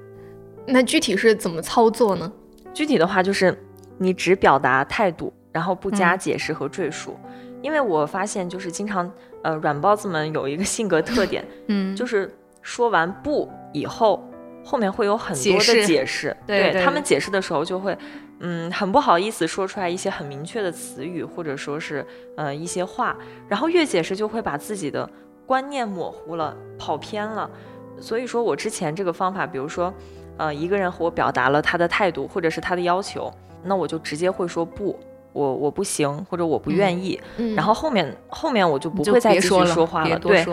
那具体是怎么操作呢？具体的话就是你只表达态度，然后不加嗯解释和赘述。因为我发现就是经常呃软包子们有一个性格特点，嗯，就是说完不以后，后面会有很多的解释解释。对对他们解释的时候就会嗯很不好意思说出来一些很明确的词语，或者说是呃一些话，然后越解释就会把自己的观念模糊了，跑偏了。所以说我之前这个方法，比如说，呃，一个人和我表达了他的态度或者是他的要求，那我就直接会说不，我我不行，或者我不愿意。嗯，然后后面后面我就不会再继续说说话了，对，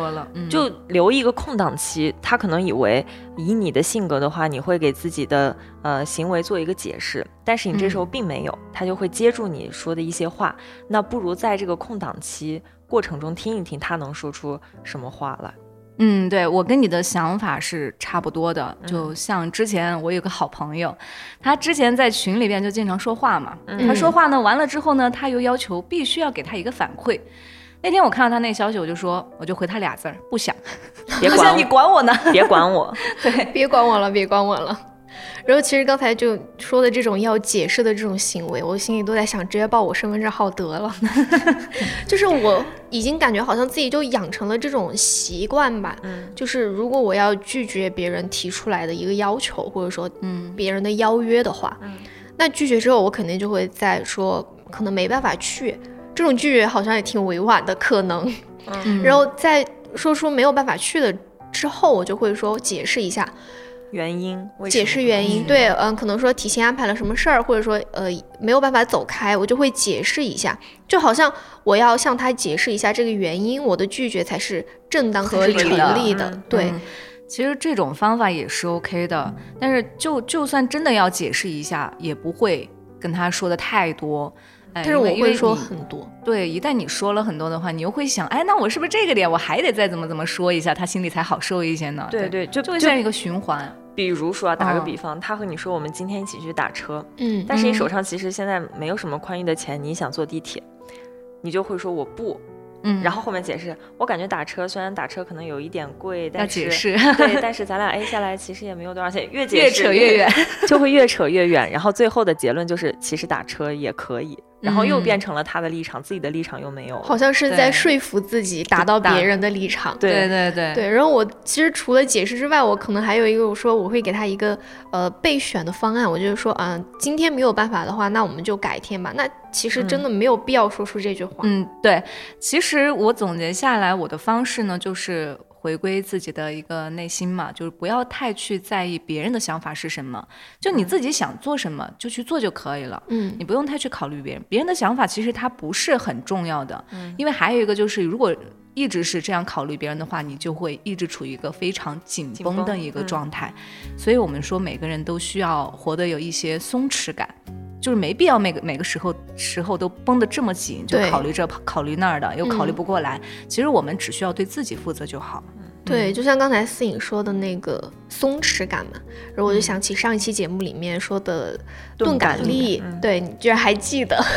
就留一个空档期。他可能以为以你的性格的话，你会给自己的呃行为做一个解释，但是你这时候并没有，他就会接住你说的一些话。那不如在这个空档期过程中听一听他能说出什么话来。嗯，对我跟你的想法是差不多的。嗯就像之前我有个好朋友，他之前在群里边就经常说话嘛。嗯他说话呢，完了之后呢，他又要求必须要给他一个反馈。那天我看到他那消息，我就说，我就回他俩字儿，不想，别不想你管我，呢。别管我。*laughs* 对别管我了，别管我了。然后其实刚才就说的这种要解释的这种行为，我心里都在想，直接报我身份证号得了。*laughs* *laughs* 就是我已经感觉好像自己就养成了这种习惯吧。嗯就是如果我要拒绝别人提出来的一个要求，或者说嗯别人的邀约的话，嗯那拒绝之后，我肯定就会再说可能没办法去。这种拒绝好像也挺委婉的，可能。嗯然后在说出没有办法去的之后，我就会说解释一下，原因，解释原因。嗯对，嗯，可能说提前安排了什么事儿，或者说呃没有办法走开，我就会解释一下，就好像我要向他解释一下这个原因，我的拒绝才是正当、合理的立的。嗯对，嗯其实这种方法也是 OK 的，但是就就算真的要解释一下，也不会跟他说的太多。哎但是我会说很多。对，一旦你说了很多的话，你又会想，哎，那我是不是这个点我还得再怎么怎么说一下，他心里才好受一些呢？对对，就就就像一个循环。比如说啊，打个嗯。比方，他和你说我们今天一起去打车，嗯嗯。但是你手上其实现在没有什么宽裕的钱，你想坐地铁，你就会说我不，嗯，然后后面解释，我感觉打车虽然打车可能有一点贵，但是对，*laughs* 但是咱俩 A 下来其实也没有多少钱，越解释越扯越远，就会越扯越远。然后最后的结论就是，其实打车也可以，然后又嗯变成了他的立场，自己的立场又没有了。好像是在说服自己达到别人的立场。对对对对，然后我其实除了解释之外，我可能还有一个，我说我会给他一个呃备选的方案，我就是说，嗯、今天没有办法的话，那我们就改天吧。那其实真的没有必要说出这句话。嗯，对。其实我总结下来，我的方式呢，就是回归自己的一个内心嘛，就是不要太去在意别人的想法是什么，就你自己想做什么就去做就可以了。嗯。你不用太去考虑别人，别人的想法其实它不是很重要的，嗯。因为还有一个就是，如果一直是这样考虑别人的话，你就会一直处于一个非常紧紧绷绷的一个嗯状态。所以我们说，每个人都需要活得有一些松弛感，就是没必要每个每个时候时候都绷得这么紧，就考虑这考虑那儿的，又考虑嗯不过来。其实我们只需要对自己负责就好。对，就像刚才思颖说的那个松弛感嘛，然后我就想起上一期节目里面说的钝感感力，嗯对你居然还记得。*laughs*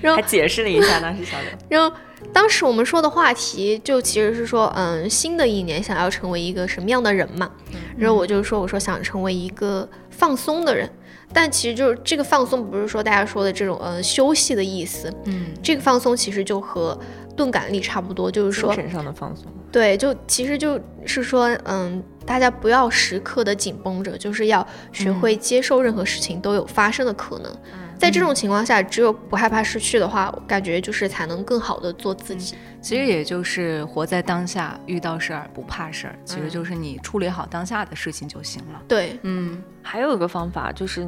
然后还解释了一下，当时小刘。*laughs* 然后当时我们说的话题就其实是说，嗯，新的一年想要成为一个什么样的人嘛。然后我就说，我说想成为一个放松的人，但其实就是这个放松不是说大家说的这种嗯休息的意思，嗯，这个放松其实就和钝感力差不多，就是说精神上的放松。对，就其实就是说，嗯，大家不要时刻的紧绷着，就是要学会接受任何事情都有发生的可能。在这种情况下，只有不害怕失去的话，我感觉就是才能更好的做自己。其实也就是活在当下，遇到事儿不怕事儿，其实就是你处理好当下的事情就行了。对，嗯还有一个方法就是，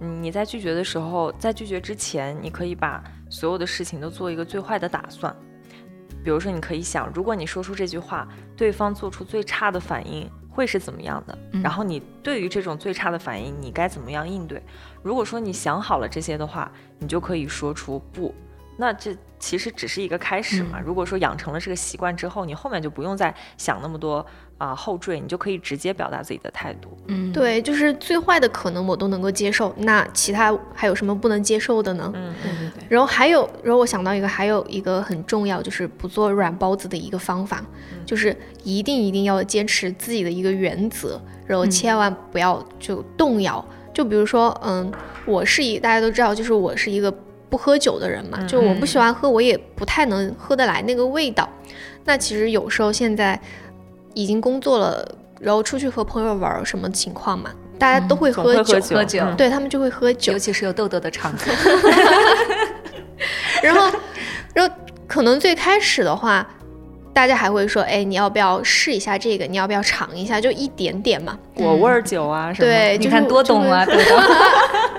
嗯你在拒绝的时候，在拒绝之前，你可以把所有的事情都做一个最坏的打算。比如说，你可以想，如果你说出这句话，对方做出最差的反应会是怎么样的？嗯然后你对于这种最差的反应，你该怎么样应对？如果说你想好了这些的话，你就可以说出不。那这其实只是一个开始嘛。嗯如果说养成了这个习惯之后，你后面就不用再想那么多啊、后缀，你就可以直接表达自己的态度。嗯，对，就是最坏的可能我都能够接受，那其他还有什么不能接受的呢？嗯对对对。然后还有，然后我想到一个，还有一个很重要，就是不做软包子的一个方法，就是一定一定要坚持自己的一个原则，然后嗯千万不要就动摇。就比如说，嗯，我是一大家都知道，就是我是一个不喝酒的人嘛，就我不喜欢喝，我也不太能喝得来那个味道。那其实有时候现在已经工作了，然后出去和朋友玩儿，什么情况嘛？大家都会喝酒，喝酒对他们就会喝酒尤，其是有痘痘的场合。*laughs* 然后，然后可能最开始的话，大家还会说，哎，你要不要试一下这个？你要不要尝一下？就一点点嘛。果味儿酒啊什么的。对，就是你看多懂啊，*laughs*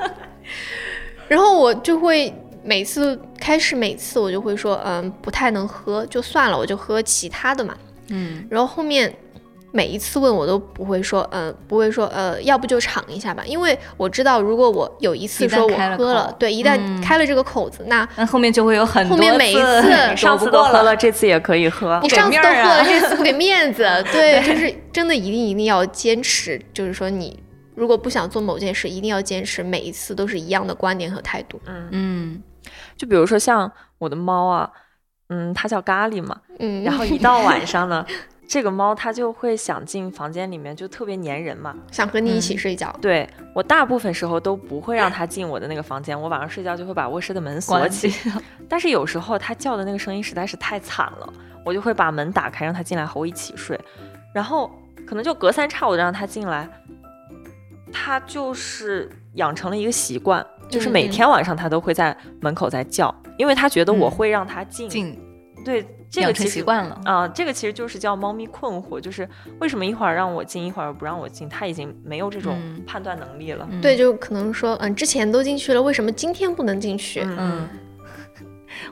然后我就会每次开始，每次我就会说，嗯，不太能喝，就算了，我就喝其他的嘛。嗯。然后后面每一次问我都不会说，嗯，不会说，呃，要不就尝一下吧，因为我知道，如果我有一次说我喝了，对，一旦嗯。开了这个口子，那那后面就会有很多后面每一次次上次喝了，*laughs* 这次也可以喝。你。上次都喝了，这次不给面子，对，*laughs* 就是真的一定一定要坚持，就是说你如果不想做某件事，一定要坚持，每一次都是一样的观点和态度。嗯嗯就比如说像我的猫啊，嗯，它叫咖喱嘛，嗯，然后一到晚上呢，*laughs* 这个猫它就会想进房间里面，就特别粘人嘛。想和你一嗯起睡觉，对我大部分时候都不会让它进我的那个房间，我晚上睡觉就会把卧室的门锁起起。但是有时候它叫的那个声音实在是太惨了，我就会把门打开，让它进来和我一起睡。然后可能就隔三差五的让它进来，它就是养成了一个习惯，就是每天晚上它都会在门口在叫，因为它觉得我嗯会让它进。进对，这个养成其实习惯了。啊、这个其实就是叫猫咪困惑，就是为什么一会儿让我进，一会儿不让我进，它已经没有这种嗯判断能力了。嗯对，就可能说，嗯，之前都进去了，为什么今天不能进去？嗯嗯，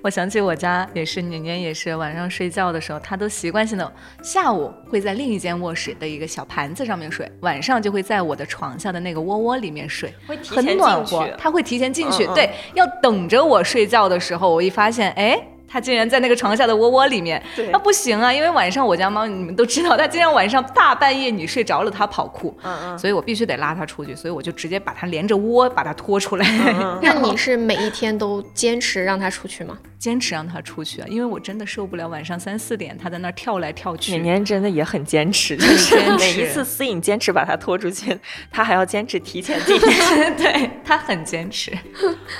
我想起我家也是，年年也是晚上睡觉的时候，他都习惯性的下午会在另一间卧室的一个小盘子上面睡，晚上就会在我的床下的那个窝窝里面睡，很会提前进去暖和。他会提前进去，嗯嗯对，要等着我睡觉的时候，我一发现，哎。它竟然在那个床下的窝窝里面。对那不行啊，因为晚上我家猫你们都知道，它今天晚上大半夜你睡着了，它跑酷，嗯嗯，所以我必须得拉它出去，所以我就直接把它连着窝把它拖出来，嗯 *laughs* 那你是每一天都坚持让它出去吗？坚持让它出去啊，因为我真的受不了晚上三四点它在那儿跳来跳去。每年真的也很坚持，*laughs* 就是每一次思颖坚持把它拖出去，它还要坚持提前进去。*laughs* 对，它很坚持。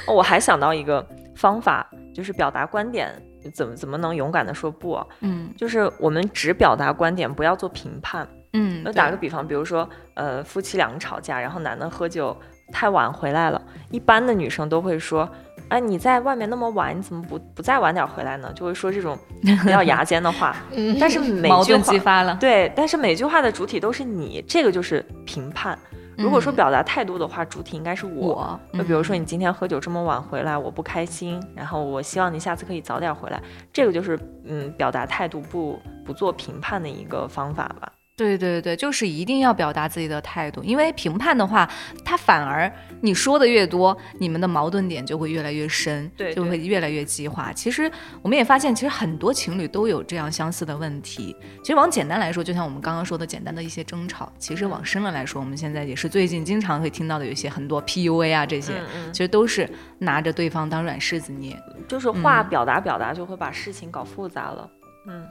哦我还想到一个方法，就是表达观点怎么怎么能勇敢的说不啊、嗯就是我们只表达观点，不要做评判。嗯，那打个比方，比如说，呃，夫妻两个吵架，然后男的喝酒太晚回来了，一般的女生都会说，哎，你在外面那么晚，你怎么不不再晚点回来呢？就会说这种比较牙尖的话。*laughs* 嗯，但是每矛盾句话激发了。对，但是每句话的主体都是你，这个就是评判。如果说嗯表达态度的话，主体应该是我。比如说嗯你今天喝酒这么晚回来，我不开心，然后我希望你下次可以早点回来，这个就是嗯表达态度不不做评判的一个方法吧。对对对，就是一定要表达自己的态度，因为评判的话，他反而你说的越多，你们的矛盾点就会越来越深，对对就会越来越激化。其实我们也发现，其实很多情侣都有这样相似的问题。其实往简单来说，就像我们刚刚说的简单的一些争吵，其实往深了来说，我们现在也是最近经常会听到的有一些很多 PUA 啊这些，嗯其实都是拿着对方当软柿子捏。就是话嗯表达表达就会把事情搞复杂了。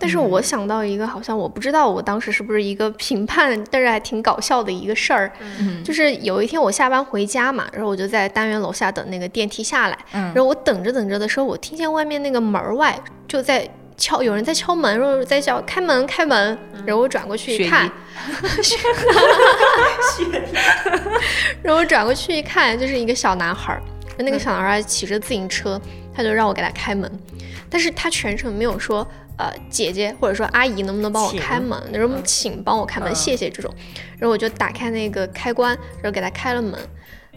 但是我想到一个，好像我不知道我当时是不是一个评判，但是还挺搞笑的一个事儿。嗯就是有一天我下班回家嘛，然后我就在单元楼下等那个电梯下来，嗯。然后我等着等着的时候，我听见外面那个门儿外就在敲，有人在敲门，然后在叫开门开门，然后我转过去一看 *laughs* *laughs* 然后我转过去一看，就是一个小男孩儿，那个小男孩儿骑着自行车，他就让我给他开门，但是他全程没有说。呃，姐姐或者说阿姨，能不能帮我开门？然后请帮我开门，嗯谢谢这种。然后我就打开那个开关，然后给他开了门，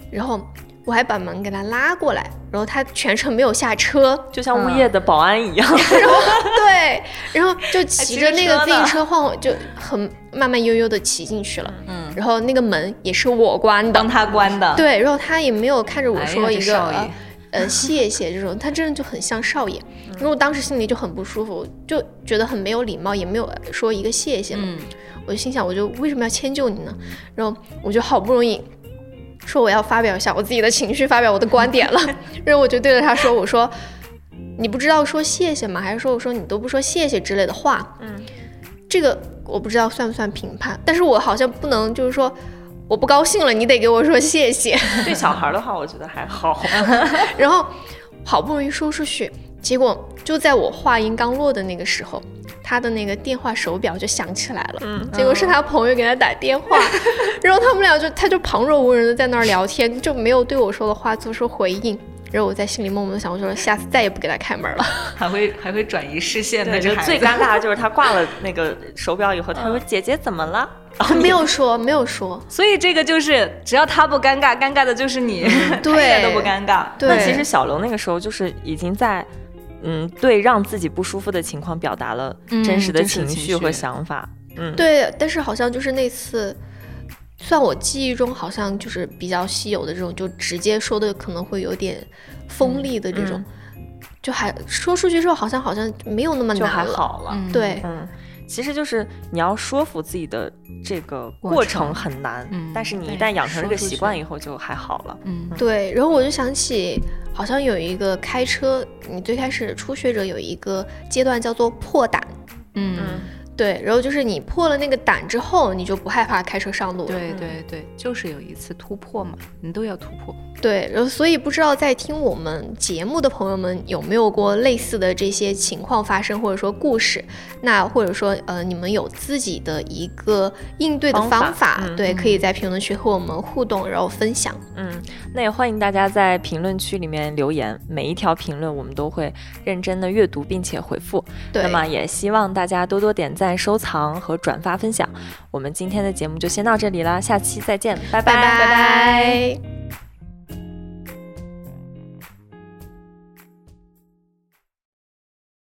然后我还把门给他拉过来，然后他全程没有下车，*laughs* 就像物业的保安一样，*laughs* 然后 *laughs* 对，然后就骑着那个自行车晃，就很慢慢悠悠的骑进去了。嗯，然后那个门也是我关的帮，他关的。对，然后他也没有看着我说一个、这少爷呃呃谢谢这种，他真的就很像少爷。然后我当时心里就很不舒服，就觉得很没有礼貌，也没有说一个谢谢嘛。嗯我就心想，我就为什么要迁就你呢？然后我就好不容易说我要发表一下我自己的情绪，发表我的观点了。*laughs* 然后我就对着他说：“我说你不知道说谢谢吗？还是说我说你都不说谢谢之类的话？嗯，这个我不知道算不算评判，但是我好像不能就是说我不高兴了，你得给我说谢谢。对小孩的话，我觉得还好。*laughs* 然后好不容易说出去，结果就在我话音刚落的那个时候，他的那个电话手表就响起来了。嗯，结果是他朋友给他打电话，*laughs* 然后他们俩就他就旁若无人的在那儿聊天，就没有对我说的话做出回应。然后我在心里默默的想，我说下次再也不给他开门了。还会还会转移视线的，对，就最尴尬的就是他挂了那个手表以后，他说：“姐姐怎么了？”他没有说，没有说。所以这个就是，只要他不尴尬，尴尬的就是你，*laughs* 对一对点都不尴尬。对，那其实小刘那个时候就是已经在，嗯，对让自己不舒服的情况表达了嗯真实的情情绪和想法。嗯，对，但是好像就是那次，算我记忆中好像就是比较稀有的这种，就直接说的可能会有点锋利的这种，就还说出去之后好像好像没有那么就还难了。好了。嗯，对，嗯，其实就是你要说服自己的这个过过程程很难，嗯但是你一旦养成这个习惯以后就还好了。嗯，对，然后我就想起，好像有一个开车，你最开始初学者有一个阶段叫做破胆，嗯，对，然后就是你破了那个胆之后，你就不害怕开车上路了。对对对，就是有一次突破嘛，你都要突破。对，然后所以不知道在听我们节目的朋友们有没有过类似的这些情况发生，或者说故事，那或者说呃你们有自己的一个应对的方法方法，嗯对，可以在评论区和我们互动，然后分享。嗯，那也欢迎大家在评论区里面留言，每一条评论我们都会认真的阅读并且回复。对，那么也希望大家多多点赞、收藏和转发分享。我们今天的节目就先到这里啦，下期再见，拜拜拜拜